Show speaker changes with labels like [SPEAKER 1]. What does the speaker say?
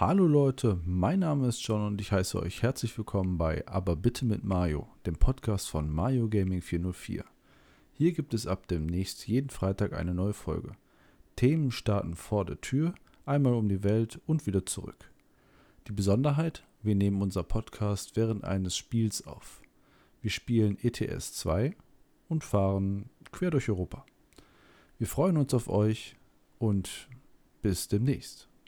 [SPEAKER 1] Hallo Leute, mein Name ist John und ich heiße euch herzlich willkommen bei Aber bitte mit Mario, dem Podcast von Mario Gaming 404. Hier gibt es ab demnächst jeden Freitag eine neue Folge. Themen starten vor der Tür, einmal um die Welt und wieder zurück. Die Besonderheit, wir nehmen unser Podcast während eines Spiels auf. Wir spielen ETS 2 und fahren quer durch Europa. Wir freuen uns auf euch und bis demnächst.